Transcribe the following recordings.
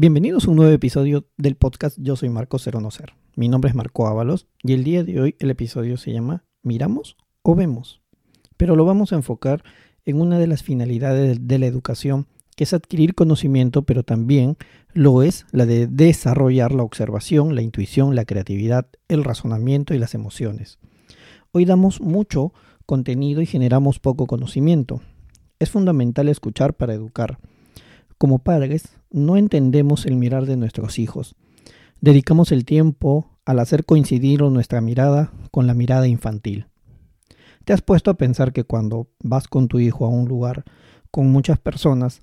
Bienvenidos a un nuevo episodio del podcast Yo soy Marco Cero No Ser. Mi nombre es Marco Ábalos y el día de hoy el episodio se llama ¿Miramos o vemos? Pero lo vamos a enfocar en una de las finalidades de la educación, que es adquirir conocimiento, pero también lo es la de desarrollar la observación, la intuición, la creatividad, el razonamiento y las emociones. Hoy damos mucho contenido y generamos poco conocimiento. Es fundamental escuchar para educar. Como padres, no entendemos el mirar de nuestros hijos. Dedicamos el tiempo al hacer coincidir nuestra mirada con la mirada infantil. ¿Te has puesto a pensar que cuando vas con tu hijo a un lugar con muchas personas,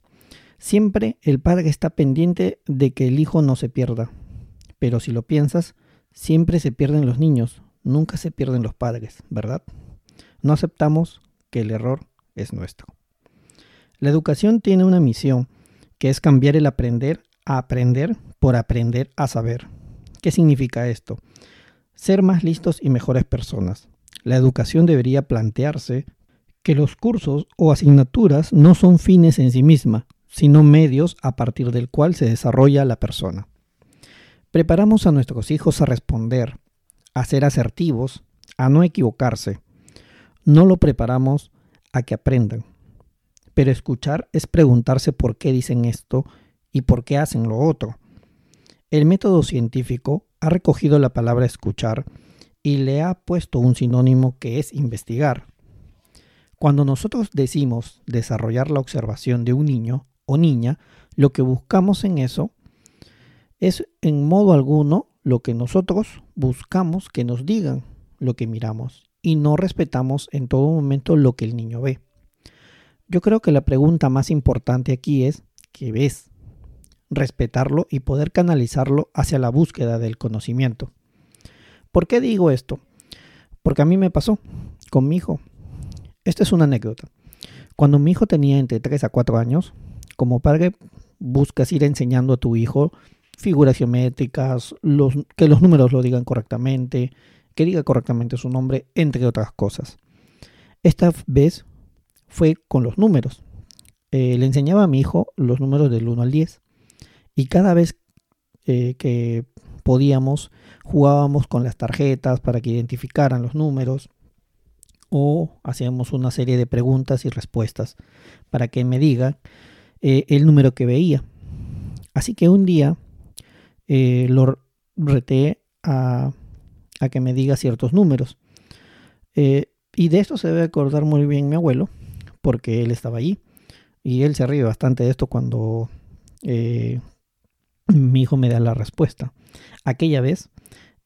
siempre el padre está pendiente de que el hijo no se pierda? Pero si lo piensas, siempre se pierden los niños, nunca se pierden los padres, ¿verdad? No aceptamos que el error es nuestro. La educación tiene una misión que es cambiar el aprender a aprender por aprender a saber. ¿Qué significa esto? Ser más listos y mejores personas. La educación debería plantearse que los cursos o asignaturas no son fines en sí misma, sino medios a partir del cual se desarrolla la persona. Preparamos a nuestros hijos a responder, a ser asertivos, a no equivocarse. No lo preparamos a que aprendan. Pero escuchar es preguntarse por qué dicen esto y por qué hacen lo otro. El método científico ha recogido la palabra escuchar y le ha puesto un sinónimo que es investigar. Cuando nosotros decimos desarrollar la observación de un niño o niña, lo que buscamos en eso es en modo alguno lo que nosotros buscamos que nos digan lo que miramos y no respetamos en todo momento lo que el niño ve. Yo creo que la pregunta más importante aquí es, ¿qué ves? Respetarlo y poder canalizarlo hacia la búsqueda del conocimiento. ¿Por qué digo esto? Porque a mí me pasó con mi hijo. Esta es una anécdota. Cuando mi hijo tenía entre 3 a 4 años, como padre buscas ir enseñando a tu hijo figuras geométricas, que los números lo digan correctamente, que diga correctamente su nombre, entre otras cosas. Esta vez fue con los números. Eh, le enseñaba a mi hijo los números del 1 al 10 y cada vez eh, que podíamos jugábamos con las tarjetas para que identificaran los números o hacíamos una serie de preguntas y respuestas para que me diga eh, el número que veía. Así que un día lo reté a, a, que me diga ciertos números. y de esto se debe acordar muy bien mi abuelo, porque él estaba allí. Y él se ríe bastante de esto cuando eh, mi hijo me da la respuesta. Aquella vez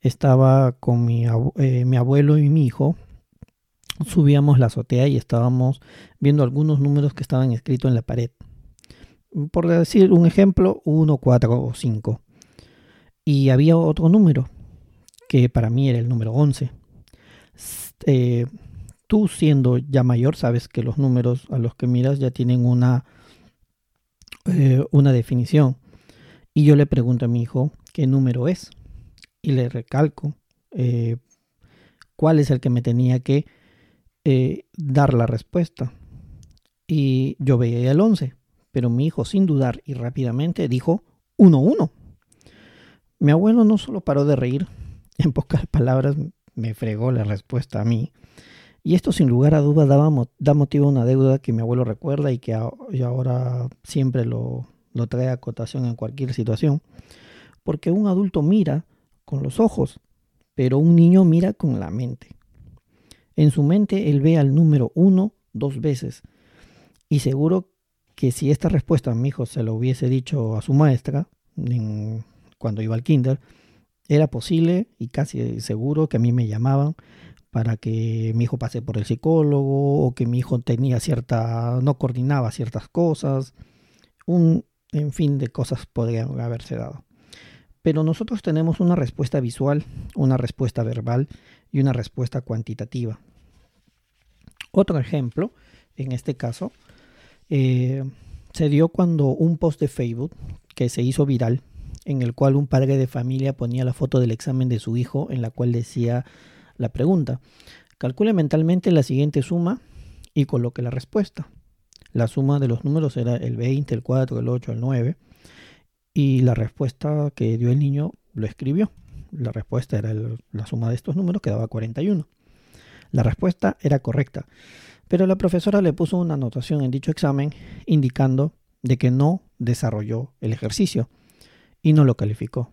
estaba con mi, eh, mi, abuelo y mi hijo. Subíamos la azotea y estábamos viendo algunos números que estaban escritos en la pared. Por decir un ejemplo, 1, 4 o 5. Y había otro número, que para mí era el número 11. Eh, tú siendo ya mayor sabes que los números a los que miras ya tienen una, eh, una definición. Y yo le pregunto a mi hijo qué número es. Y le recalco eh, cuál es el que me tenía que eh, dar la respuesta. Y yo veía el 11, pero mi hijo sin dudar y rápidamente dijo 1-1. Mi abuelo no solo paró de reír, en pocas palabras me fregó la respuesta a mí, y esto sin lugar a dudas da motivo a una deuda que mi abuelo recuerda y que ahora siempre lo, lo trae a cotación en cualquier situación. Porque un adulto mira con los ojos, pero un niño mira con la mente. En su mente él ve al número uno dos veces. Y seguro que si esta respuesta a mi hijo se lo hubiese dicho a su maestra cuando iba al kinder, era posible y casi seguro que a mí me llamaban para que mi hijo pase por el psicólogo o que mi hijo tenía cierta, no coordinaba ciertas cosas, un en fin de cosas podrían haberse dado. Pero nosotros tenemos una respuesta visual, una respuesta verbal y una respuesta cuantitativa. Otro ejemplo, en este caso, eh, se dio cuando un post de Facebook que se hizo viral, en el cual un padre de familia ponía la foto del examen de su hijo, en la cual decía la pregunta. Calcule mentalmente la siguiente suma y coloque la respuesta. La suma de los números era el 20, el 4, el 8, el 9. y la respuesta que dio el niño lo escribió. La respuesta era la suma de estos números que daba 41. La respuesta era correcta, pero la profesora le puso una anotación en dicho examen indicando de que no desarrolló el ejercicio y no lo calificó.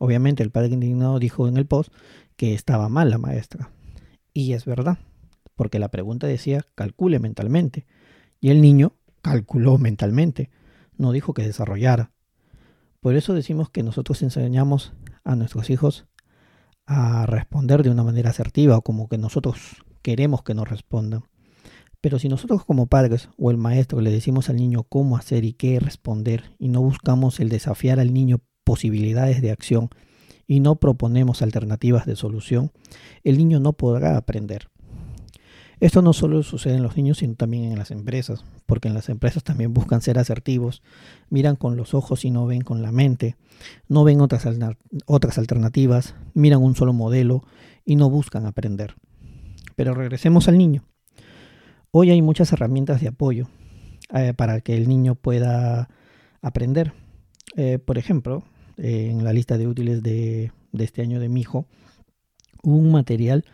Obviamente el padre indignado dijo en el post que estaba mal la maestra. Y es verdad, porque la pregunta decía calcule mentalmente. Y el niño calculó mentalmente, no dijo que desarrollara. Por eso decimos que nosotros enseñamos a nuestros hijos a responder de una manera asertiva como que nosotros queremos que nos respondan. Pero si nosotros como padres o el maestro le decimos al niño cómo hacer y qué responder y no buscamos el desafiar al niño posibilidades de acción y no proponemos alternativas de solución, el niño no podrá aprender. Esto no solo sucede en los niños, sino también en las empresas, porque en las empresas también buscan ser asertivos, miran con los ojos y no ven con la mente, no ven otras, otras alternativas, miran un solo modelo y no buscan aprender. Pero regresemos al niño. Hoy hay muchas herramientas de apoyo eh, para que el niño pueda aprender. Eh, por ejemplo, en la lista de útiles de, este año de mi hijo, un material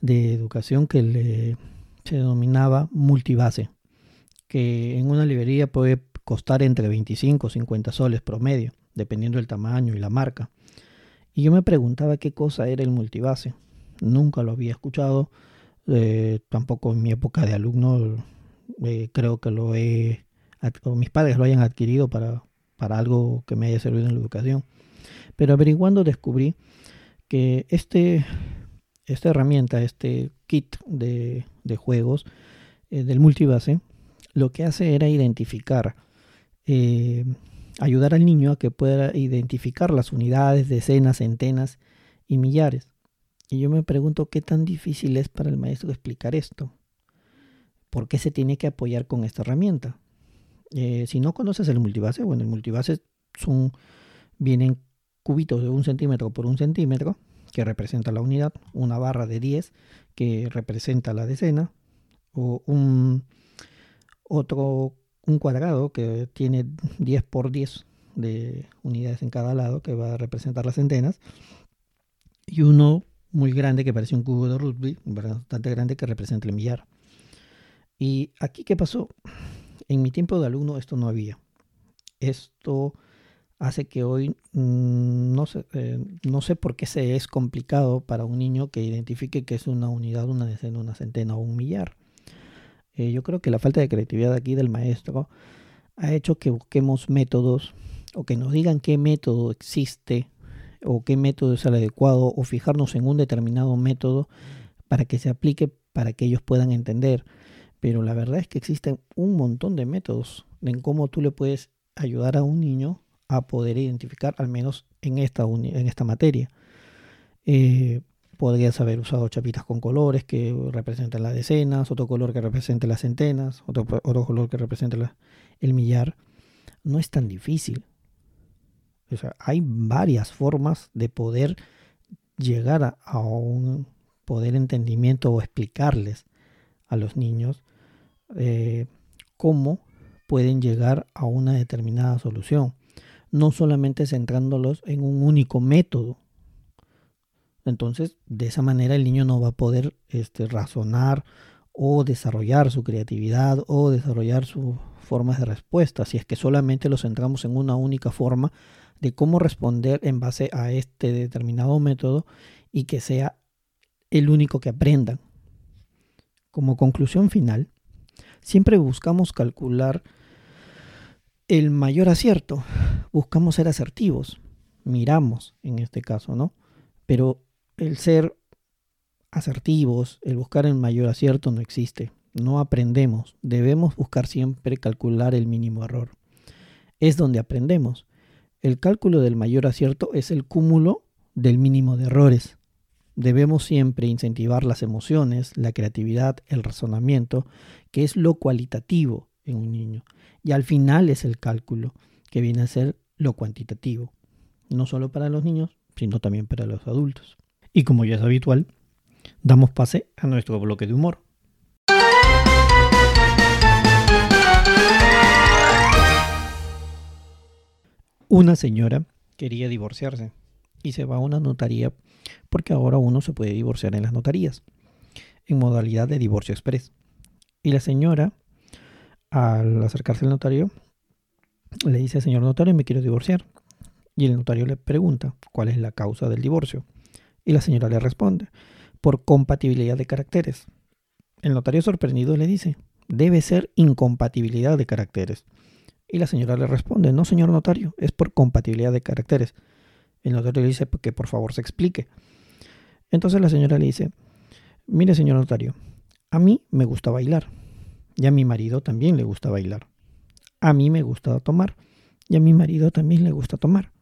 de educación que se denominaba multibase, que en una librería puede costar entre 25 o 50 soles promedio, dependiendo del tamaño y la marca. Y yo me preguntaba qué cosa era el multibase. Nunca lo había escuchado, eh, tampoco en mi época de alumno eh, creo que lo he, mis padres lo hayan adquirido para, para algo que me haya servido en la educación. Pero averiguando descubrí que este, esta herramienta, este kit de, juegos eh, del multibase, lo que hace era identificar, eh, ayudar al niño a que pueda identificar las unidades, decenas, centenas y millares. Y yo me pregunto qué tan difícil es para el maestro explicar esto. ¿Por qué se tiene que apoyar con esta herramienta? Eh, si no conoces el multibase, bueno, el multibase son, vienen cubitos de un centímetro por un centímetro, que representa la unidad, una barra de 10, que representa la decena, o un otro, un cuadrado que tiene 10 por 10 de unidades en cada lado, que va a representar las centenas, y uno muy grande que parece un cubo de rugby, bastante grande que representa el millar. ¿Y aquí qué pasó? En mi tiempo de alumno esto no había. Esto hace que hoy mm, no, sé, eh, no sé por qué se es complicado para un niño que identifique que es una unidad, una decena, una centena o un millar. Eh, yo creo que la falta de creatividad aquí del maestro ha hecho que busquemos métodos o que nos digan qué método existe o qué método es el adecuado o fijarnos en un determinado método para que se aplique para que ellos puedan entender pero la verdad es que existen un montón de métodos en cómo tú le puedes ayudar a un niño a poder identificar, al menos en esta, en esta materia. Eh, podrías haber usado chapitas con colores que representan las decenas, otro color que represente las centenas, otro, otro color que represente el millar. No es tan difícil. O sea, hay varias formas de poder llegar a, a un poder entendimiento o explicarles a los niños eh, cómo pueden llegar a una determinada solución, no solamente centrándolos en un único método. Entonces, de esa manera el niño no va a poder este, razonar o desarrollar su creatividad o desarrollar sus formas de respuesta, si es que solamente lo centramos en una única forma de cómo responder en base a este determinado método y que sea el único que aprendan. Como conclusión final, siempre buscamos calcular el mayor acierto, buscamos ser asertivos, miramos en este caso, ¿no? Pero el ser asertivos, el buscar el mayor acierto no existe, no aprendemos, debemos buscar siempre calcular el mínimo error. Es donde aprendemos. El cálculo del mayor acierto es el cúmulo del mínimo de errores. Debemos siempre incentivar las emociones, la creatividad, el razonamiento, que es lo cualitativo en un niño. Y al final es el cálculo, que viene a ser lo cuantitativo, no solo para los niños, sino también para los adultos. Y como ya es habitual, damos pase a nuestro bloque de humor. Una señora quería divorciarse y se va a una notaría porque ahora uno se puede divorciar en las notarías en modalidad de divorcio express. Y la señora, al acercarse al notario, le dice, señor notario, me quiero divorciar. Y el notario le pregunta cuál es la causa del divorcio. Y la señora le responde, por compatibilidad de caracteres. El notario sorprendido le dice, debe ser incompatibilidad de caracteres. Y la señora le responde, no señor notario, es por compatibilidad de caracteres. El notario le dice que por favor se explique. Entonces la señora le dice, mire señor notario, a mí me gusta bailar y a mi marido también le gusta bailar. A mí me gusta tomar y a mi marido también le gusta tomar.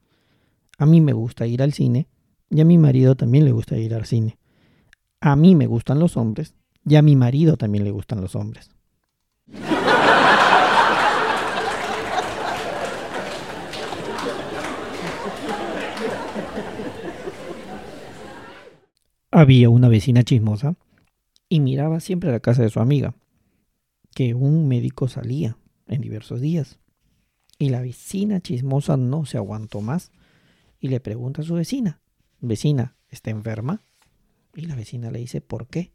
A mí me gusta ir al cine y a mi marido también le gusta ir al cine. A mí me gustan los hombres y a mi marido también le gustan los hombres. Había una vecina chismosa y miraba siempre a la casa de su amiga, que un médico salía en diversos días. Y la vecina chismosa no se aguantó más y le pregunta a su vecina, vecina, ¿está enferma? Y la vecina le dice, ¿por qué?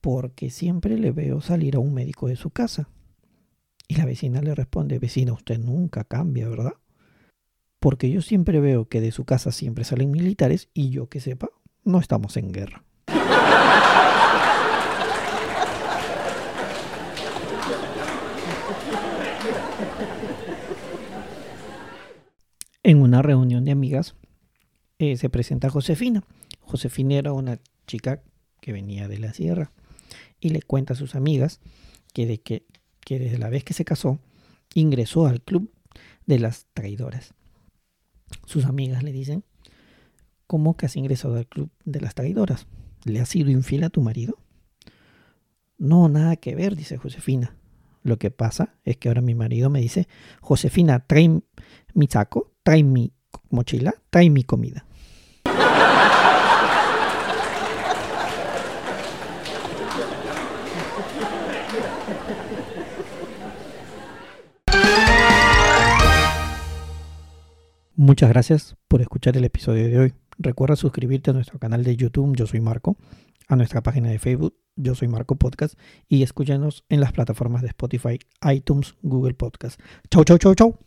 Porque siempre le veo salir a un médico de su casa. Y la vecina le responde, vecina, usted nunca cambia, ¿verdad? Porque yo siempre veo que de su casa siempre salen militares y yo que sepa, no estamos en guerra. En una reunión de amigas eh, se presenta Josefina. Josefina era una chica que venía de la sierra y le cuenta a sus amigas que, de que, que desde la vez que se casó ingresó al club de las traidoras. Sus amigas le dicen ¿Cómo que has ingresado al club de las traidoras? ¿Le has sido infiel a tu marido? No, nada que ver, dice Josefina. Lo que pasa es que ahora mi marido me dice, Josefina, trae mi saco, trae mi mochila, trae mi comida. Muchas gracias por escuchar el episodio de hoy. Recuerda suscribirte a nuestro canal de YouTube, Yo Soy Marco, a nuestra página de Facebook, Yo Soy Marco Podcast, y escúchanos en las plataformas de Spotify, iTunes, Google Podcast. Chau, chau, chau, chau.